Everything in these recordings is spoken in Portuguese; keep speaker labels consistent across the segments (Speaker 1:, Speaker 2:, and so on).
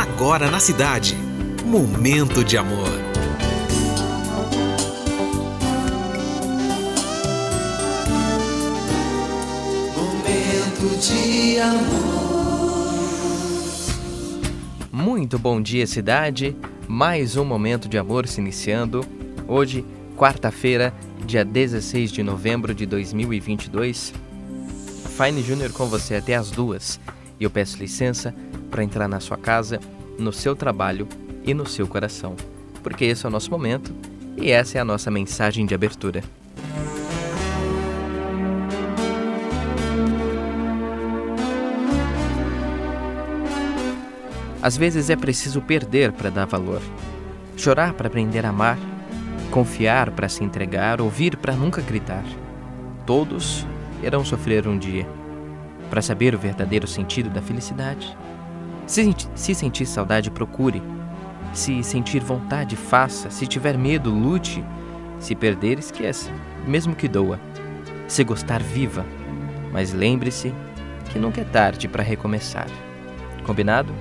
Speaker 1: agora na cidade. Momento de amor.
Speaker 2: Momento de amor.
Speaker 3: Muito bom dia, cidade. Mais um momento de amor se iniciando. Hoje, quarta-feira, dia 16 de novembro de 2022. Fine Júnior com você até as duas. E eu peço licença para entrar na sua casa, no seu trabalho e no seu coração. Porque esse é o nosso momento e essa é a nossa mensagem de abertura. Às vezes é preciso perder para dar valor, chorar para aprender a amar, confiar para se entregar, ouvir para nunca gritar. Todos irão sofrer um dia. Para saber o verdadeiro sentido da felicidade, se, se sentir saudade, procure. Se sentir vontade, faça. Se tiver medo, lute. Se perder, esqueça, mesmo que doa. Se gostar, viva. Mas lembre-se que nunca é tarde para recomeçar. Combinado?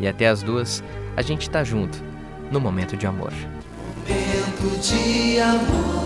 Speaker 3: E até as duas, a gente tá junto, no momento de amor.
Speaker 2: Momento de amor.